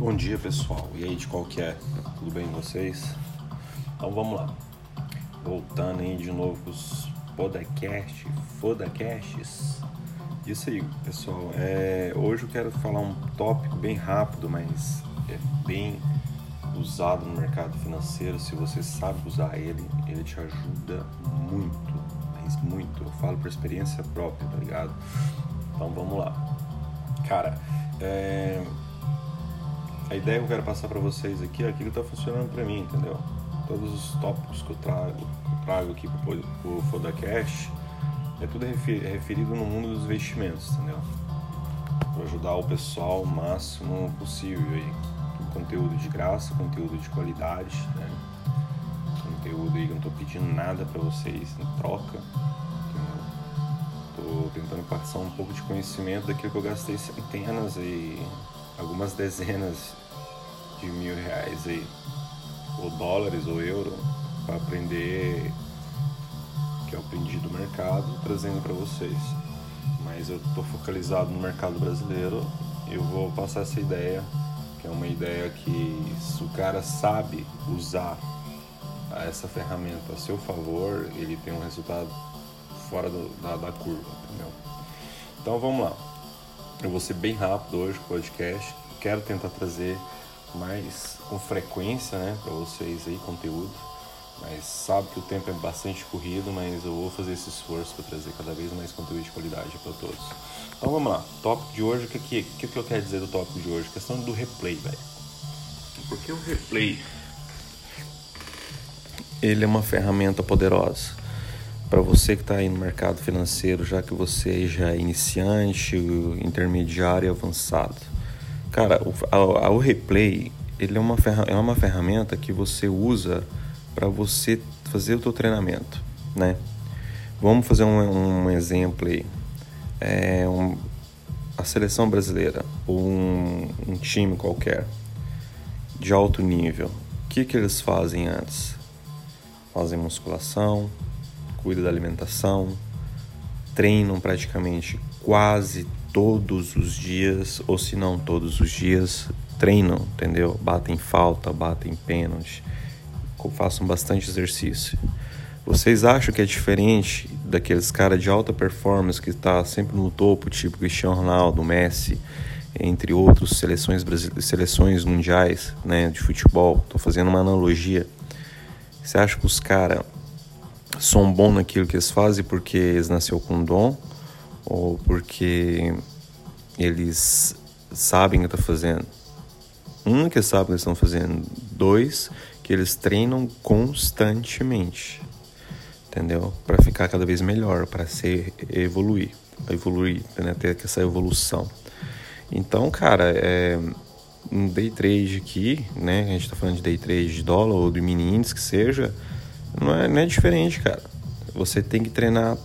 Bom dia pessoal, e aí de qual que é? Tudo bem com vocês? Então vamos lá, voltando aí de novo os podcasts, fodacasts. Isso aí pessoal, é, hoje eu quero falar um tópico bem rápido, mas é bem usado no mercado financeiro. Se você sabe usar ele, ele te ajuda muito, mas muito. Eu falo por experiência própria, tá ligado? Então vamos lá, cara. É, a ideia que eu quero passar para vocês aqui é aquilo que está funcionando para mim, entendeu? Todos os tópicos que eu trago, eu trago aqui para o Fodacast é tudo referido no mundo dos investimentos, entendeu? Para ajudar o pessoal o máximo possível aí. Conteúdo de graça, conteúdo de qualidade, né? Conteúdo aí que eu não estou pedindo nada para vocês em troca. Estou tentando passar um pouco de conhecimento daquilo que eu gastei centenas e algumas dezenas de mil reais aí, ou dólares ou euro, para aprender que eu aprendi do mercado, trazendo para vocês. Mas eu estou focalizado no mercado brasileiro, eu vou passar essa ideia, que é uma ideia que se o cara sabe usar essa ferramenta a seu favor, ele tem um resultado fora do, da, da curva, entendeu? Então vamos lá. Eu vou ser bem rápido hoje com o podcast. Quero tentar trazer mais com frequência, né, para vocês aí conteúdo. Mas sabe que o tempo é bastante corrido, mas eu vou fazer esse esforço para trazer cada vez mais conteúdo de qualidade para todos. Então vamos lá. Tópico de hoje, o que, que, que, que eu quero dizer do tópico de hoje? Questão do replay, velho. Porque o replay ele é uma ferramenta poderosa para você que está aí no mercado financeiro, já que você já é iniciante, intermediário e avançado. Cara, o, a, o replay ele é uma, é uma ferramenta que você usa para você fazer o seu treinamento, né? Vamos fazer um, um exemplo aí. É um, a seleção brasileira ou um, um time qualquer de alto nível, o que, que eles fazem antes? Fazem musculação, cuidam da alimentação, treinam praticamente quase todos os dias, ou se não todos os dias, treinam, entendeu? Batem falta, batem pênalti, façam bastante exercício. Vocês acham que é diferente daqueles caras de alta performance que está sempre no topo, tipo Cristiano Ronaldo, Messi, entre outros seleções seleções mundiais, né, de futebol? Estou fazendo uma analogia. Você acha que os caras são bons naquilo que eles fazem porque eles nasceu com dom? ou porque eles sabem o que estão tá fazendo. Um, que sabe o que estão fazendo. Dois, que eles treinam constantemente. Entendeu? Para ficar cada vez melhor, para ser evoluir, evoluir, né? ter essa evolução. Então, cara, é um day trade aqui, né? A gente está falando de day trade de dólar ou de mini índice que seja, não é, não é diferente, cara. Você tem que treinar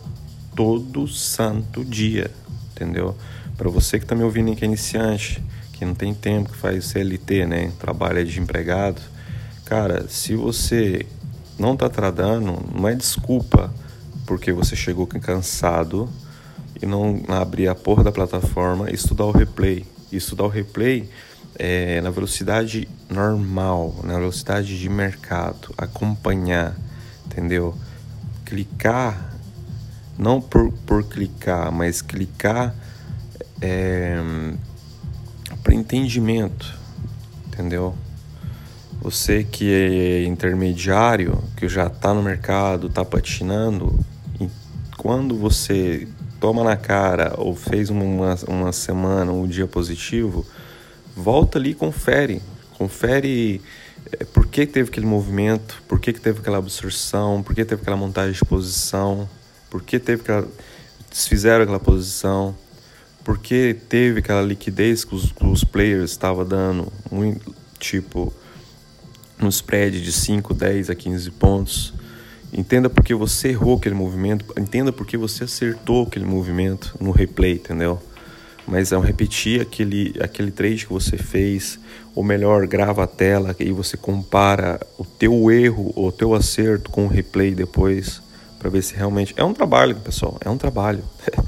todo santo dia, entendeu? Para você que está me ouvindo que é iniciante, que não tem tempo, que faz CLT, né? Trabalha de empregado. Cara, se você não está tradando, não é desculpa porque você chegou cansado e não abrir a porra da plataforma e estudar o replay. E estudar o replay é, na velocidade normal, na velocidade de mercado, acompanhar, entendeu? Clicar não por, por clicar, mas clicar é, para entendimento, entendeu? Você que é intermediário, que já está no mercado, está patinando, quando você toma na cara ou fez uma, uma semana, um dia positivo, volta ali e confere. Confere por que teve aquele movimento, por que teve aquela absorção, por que teve aquela montagem de posição, por que teve aquela, desfizeram aquela posição, por que teve aquela liquidez que os, que os players estavam dando, muito, tipo, no spread de 5, 10 a 15 pontos. Entenda porque você errou aquele movimento, entenda porque você acertou aquele movimento no replay, entendeu? Mas é um repetir aquele, aquele trade que você fez, ou melhor, grava a tela e você compara o teu erro ou o teu acerto com o replay depois para ver se realmente é um trabalho, pessoal, é um trabalho.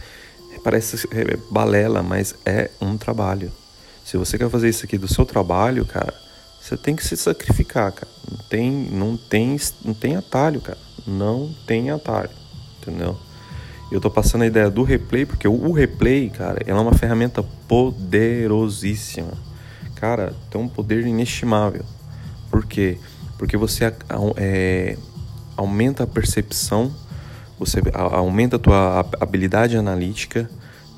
Parece balela, mas é um trabalho. Se você quer fazer isso aqui do seu trabalho, cara, você tem que se sacrificar, cara. Não tem, não tem, não tem atalho, cara. Não tem atalho, entendeu? Eu tô passando a ideia do replay porque o replay, cara, ela é uma ferramenta poderosíssima. Cara, tem um poder inestimável. Por quê? Porque você é, aumenta a percepção, você aumenta a tua habilidade analítica,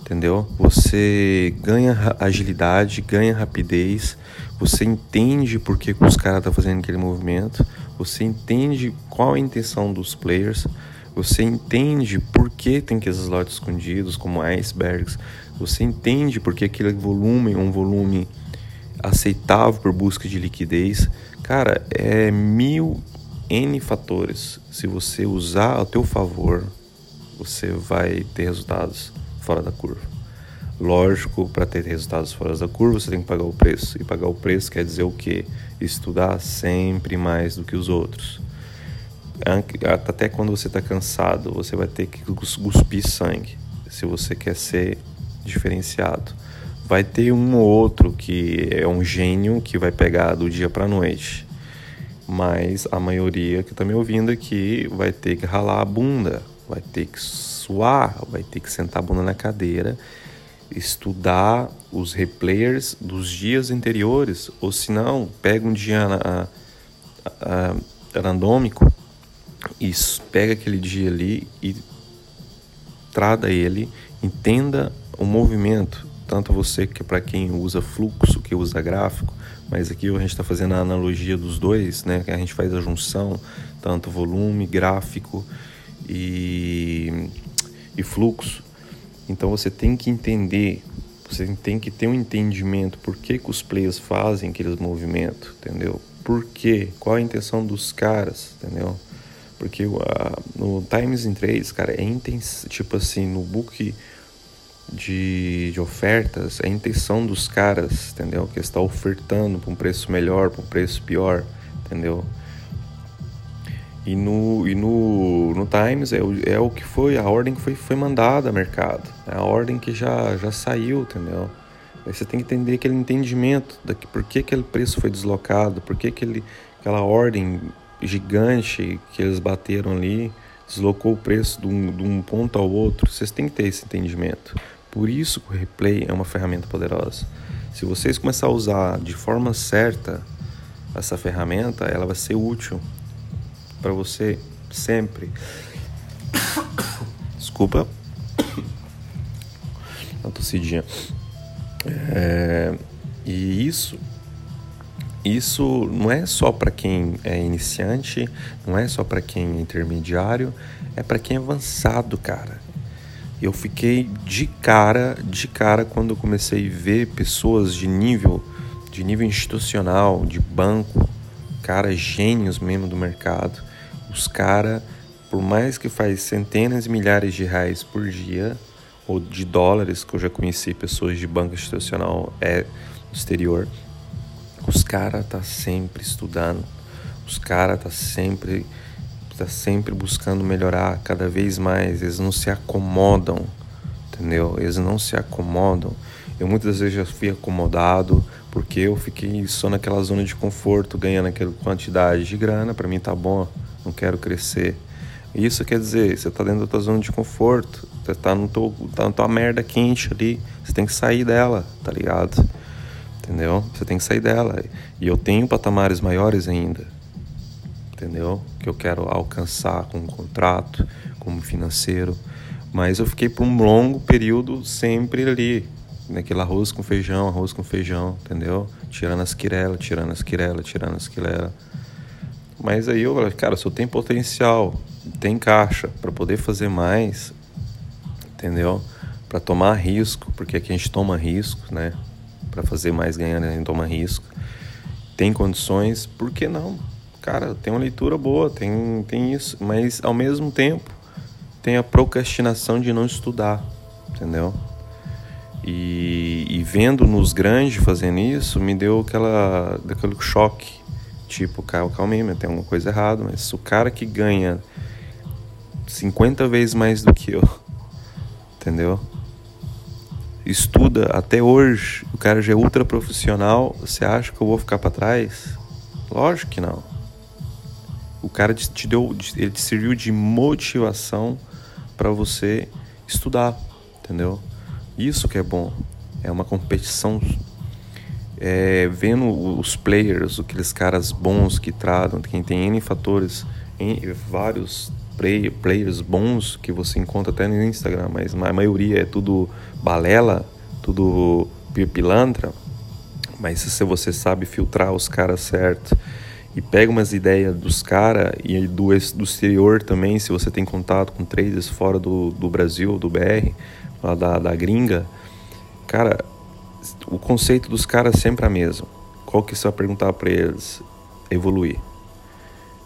entendeu? Você ganha agilidade, ganha rapidez, você entende por que os caras estão tá fazendo aquele movimento, você entende qual a intenção dos players, você entende por que tem aqueles slots escondidos, como icebergs, você entende por que aquele volume é um volume aceitável por busca de liquidez. Cara, é mil N fatores. Se você usar a teu favor, você vai ter resultados fora da curva. Lógico, para ter resultados fora da curva, você tem que pagar o preço. E pagar o preço quer dizer o quê? Estudar sempre mais do que os outros. Até quando você está cansado, você vai ter que cuspir sangue. Se você quer ser diferenciado. Vai ter um ou outro que é um gênio que vai pegar do dia para noite. Mas a maioria que está me ouvindo aqui vai ter que ralar a bunda, vai ter que suar, vai ter que sentar a bunda na cadeira, estudar os replayers dos dias anteriores, ou se não, pega um dia a, randômico e pega aquele dia ali e trada ele, entenda o movimento, tanto você que para quem usa fluxo, que usa gráfico, mas aqui a gente está fazendo a analogia dos dois, né? Que a gente faz a junção, tanto volume, gráfico e e fluxo. Então você tem que entender, você tem que ter um entendimento por que, que os players fazem aqueles movimentos, entendeu? Por quê? Qual a intenção dos caras, entendeu? Porque uh, no Times in Trades, cara, é intens tipo assim, no book de, de ofertas, é a intenção dos caras, entendeu? Que está ofertando para um preço melhor, para um preço pior, entendeu? E no, e no, no Times é o, é o que foi, a ordem que foi, foi mandada ao mercado. É a ordem que já, já saiu, entendeu? Aí você tem que entender aquele entendimento daqui, por que aquele preço foi deslocado, por que aquele, aquela ordem gigante que eles bateram ali deslocou o preço de um, de um ponto ao outro. Vocês têm que ter esse entendimento. Por isso que o replay é uma ferramenta poderosa. Se vocês começar a usar de forma certa essa ferramenta, ela vai ser útil para você sempre. Desculpa. Uma tossidinha. É, e isso isso não é só para quem é iniciante, não é só para quem é intermediário, é para quem é avançado, cara. Eu fiquei de cara, de cara quando eu comecei a ver pessoas de nível, de nível institucional, de banco, caras gênios mesmo do mercado, os caras, por mais que faz centenas de milhares de reais por dia, ou de dólares, que eu já conheci pessoas de banco institucional é, exterior, os caras tá sempre estudando, os caras tá sempre tá sempre buscando melhorar cada vez mais, eles não se acomodam, entendeu? Eles não se acomodam. Eu muitas vezes já fui acomodado porque eu fiquei só naquela zona de conforto, ganhando aquela quantidade de grana, para mim tá bom não quero crescer. Isso quer dizer, você está dentro da tua zona de conforto, você está no teu, tá na tua merda quente ali, você tem que sair dela, tá ligado? Entendeu? Você tem que sair dela. E eu tenho patamares maiores ainda, entendeu? Que eu quero alcançar com um contrato, como financeiro. Mas eu fiquei por um longo período sempre ali, naquele arroz com feijão, arroz com feijão, entendeu? Tirando as quirelas, tirando as quirelas, tirando as quirelas. Mas aí eu falei, cara, se eu tenho potencial, tem caixa para poder fazer mais, entendeu? Para tomar risco, porque aqui a gente toma risco, né? Para fazer mais ganhando, gente toma risco. Tem condições, por que não? Cara, tem uma leitura boa, tem, tem isso, mas ao mesmo tempo tem a procrastinação de não estudar, entendeu? E, e vendo nos grandes fazendo isso, me deu aquela, aquele choque Tipo, calma, calma aí, tem alguma coisa errada, mas o cara que ganha 50 vezes mais do que eu, entendeu? Estuda até hoje, o cara já é ultra profissional, você acha que eu vou ficar para trás? Lógico que não. O cara te deu, ele te serviu de motivação para você estudar, entendeu? Isso que é bom. É uma competição é, vendo os players, aqueles caras bons que tratam, quem tem N fatores, em vários play, players bons que você encontra até no Instagram, mas a maioria é tudo balela, tudo pilantra. Mas se você sabe filtrar os caras certo e pega umas ideias dos caras e do, do exterior também, se você tem contato com traders fora do, do Brasil, do BR, lá da, da gringa, cara, o conceito dos caras é sempre a mesma. Qual que você vai perguntar para eles? Evoluir.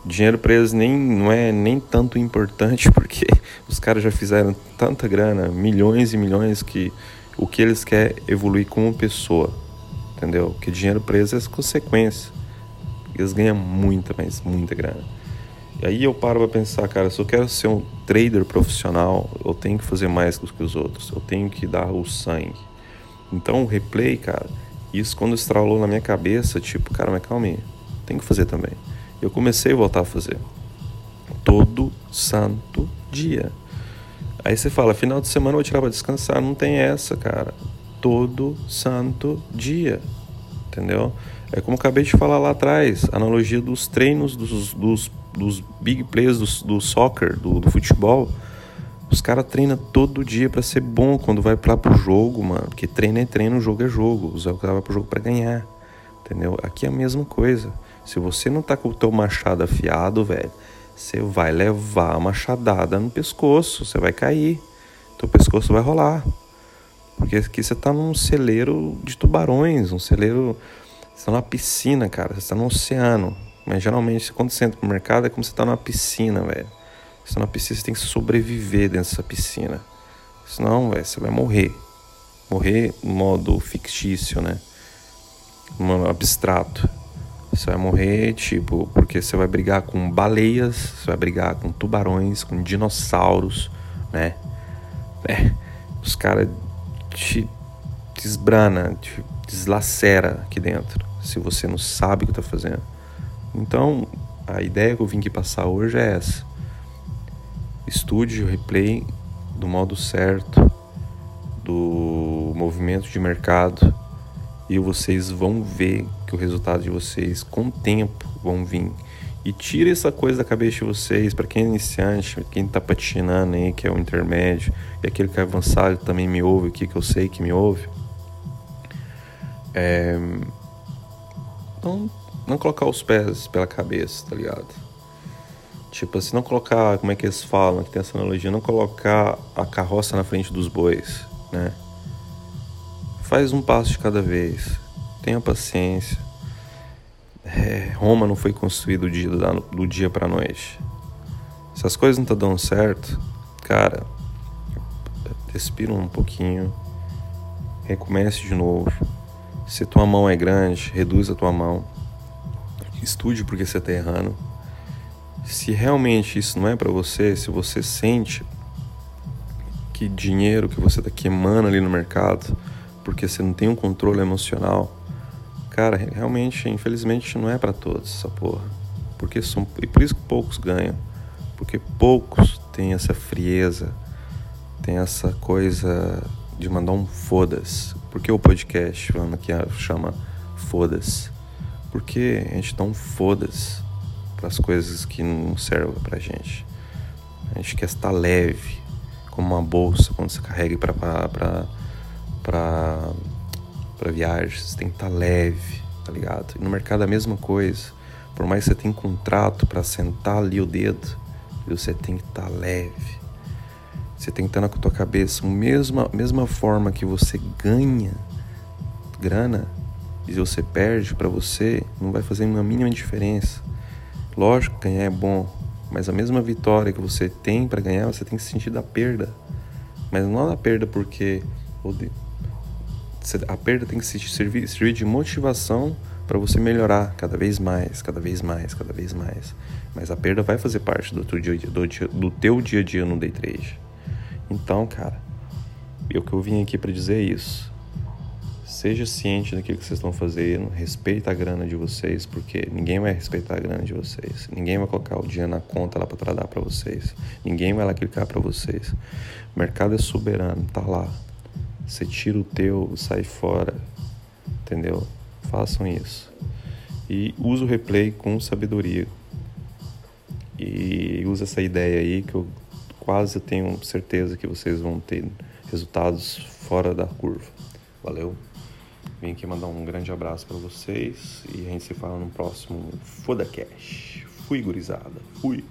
Dinheiro eles nem, não é nem tanto importante porque os caras já fizeram tanta grana, milhões e milhões, que o que eles querem é evoluir como pessoa. Entendeu? Que dinheiro eles é consequência. Eles ganham muita, mas muita grana. E aí eu paro para pensar, cara, se eu quero ser um trader profissional, eu tenho que fazer mais do que os outros. Eu tenho que dar o sangue. Então o replay, cara, isso quando estralou na minha cabeça, tipo, cara, mas calma aí, tem que fazer também. Eu comecei a voltar a fazer. Todo santo dia. Aí você fala, final de semana eu vou tirar pra descansar. Não tem essa, cara. Todo santo dia. Entendeu? É como acabei de falar lá atrás, analogia dos treinos dos, dos, dos big players do, do soccer, do, do futebol. Os caras treinam todo dia para ser bom quando vai lá pro jogo, mano. Porque treino é treino, jogo é jogo. Os caras vão pro jogo para ganhar. Entendeu? Aqui é a mesma coisa. Se você não tá com o teu machado afiado, velho, você vai levar a machadada no pescoço, você vai cair. Teu pescoço vai rolar. Porque aqui você tá num celeiro de tubarões, um celeiro. Você tá numa piscina, cara. Você tá no oceano. Mas geralmente, quando você entra pro mercado, é como você tá numa piscina, velho. Você na piscina você tem que sobreviver dentro dessa piscina. Senão, véio, você vai morrer. Morrer no modo fictício, né? No modo abstrato. Você vai morrer, tipo, porque você vai brigar com baleias, você vai brigar com tubarões, com dinossauros, né? É, os caras te desbrana, te deslacera aqui dentro, se você não sabe o que tá fazendo. Então, a ideia que eu vim aqui passar hoje é essa estude o replay do modo certo, do movimento de mercado e vocês vão ver que o resultado de vocês com o tempo vão vir. E tira essa coisa da cabeça de vocês, para quem é iniciante, quem está patinando aí, que é o intermédio, e aquele que é avançado também me ouve aqui, que eu sei que me ouve. É... Não, não colocar os pés pela cabeça, tá ligado? Tipo assim, não colocar, como é que eles falam, que tem essa analogia, não colocar a carroça na frente dos bois, né? Faz um passo de cada vez, tenha paciência. É, Roma não foi construído do dia, pra noite. Se as coisas não estão tá dando certo, cara, respira um pouquinho, recomece de novo. Se tua mão é grande, reduz a tua mão. Estude porque você está errando se realmente isso não é para você, se você sente que dinheiro que você está queimando ali no mercado, porque você não tem um controle emocional, cara, realmente, infelizmente, não é para todos essa porra. Porque são, e por isso que poucos ganham. Porque poucos têm essa frieza, tem essa coisa de mandar um foda-se. Por que o podcast que chama foda-se? Porque a gente dá um foda-se para as coisas que não servem para a gente. A gente quer estar leve, como uma bolsa quando você carrega para para viagens, você tem que estar leve, tá ligado? E no mercado é a mesma coisa. Por mais que você tenha um contrato para sentar ali o dedo, você tem que estar leve. Você tem que estar na tua cabeça, mesma mesma forma que você ganha grana e você perde para você, não vai fazer uma mínima diferença. Lógico, ganhar é bom, mas a mesma vitória que você tem para ganhar, você tem que sentir da perda. Mas não da perda porque a perda tem que servir, servir de motivação para você melhorar cada vez mais, cada vez mais, cada vez mais. Mas a perda vai fazer parte do teu dia, do, do teu dia a dia no day trade. Então, cara, o que eu vim aqui para dizer é isso. Seja ciente daquilo que vocês estão fazendo, respeita a grana de vocês, porque ninguém vai respeitar a grana de vocês. Ninguém vai colocar o dinheiro na conta lá para tratar para vocês. Ninguém vai lá clicar para vocês. O mercado é soberano, tá lá. Você tira o teu, sai fora. Entendeu? Façam isso. E use o replay com sabedoria. E use essa ideia aí que eu quase tenho certeza que vocês vão ter resultados fora da curva. Valeu? Vim aqui mandar um grande abraço para vocês e a gente se fala no próximo Foda Cash. Fui gurizada. Fui.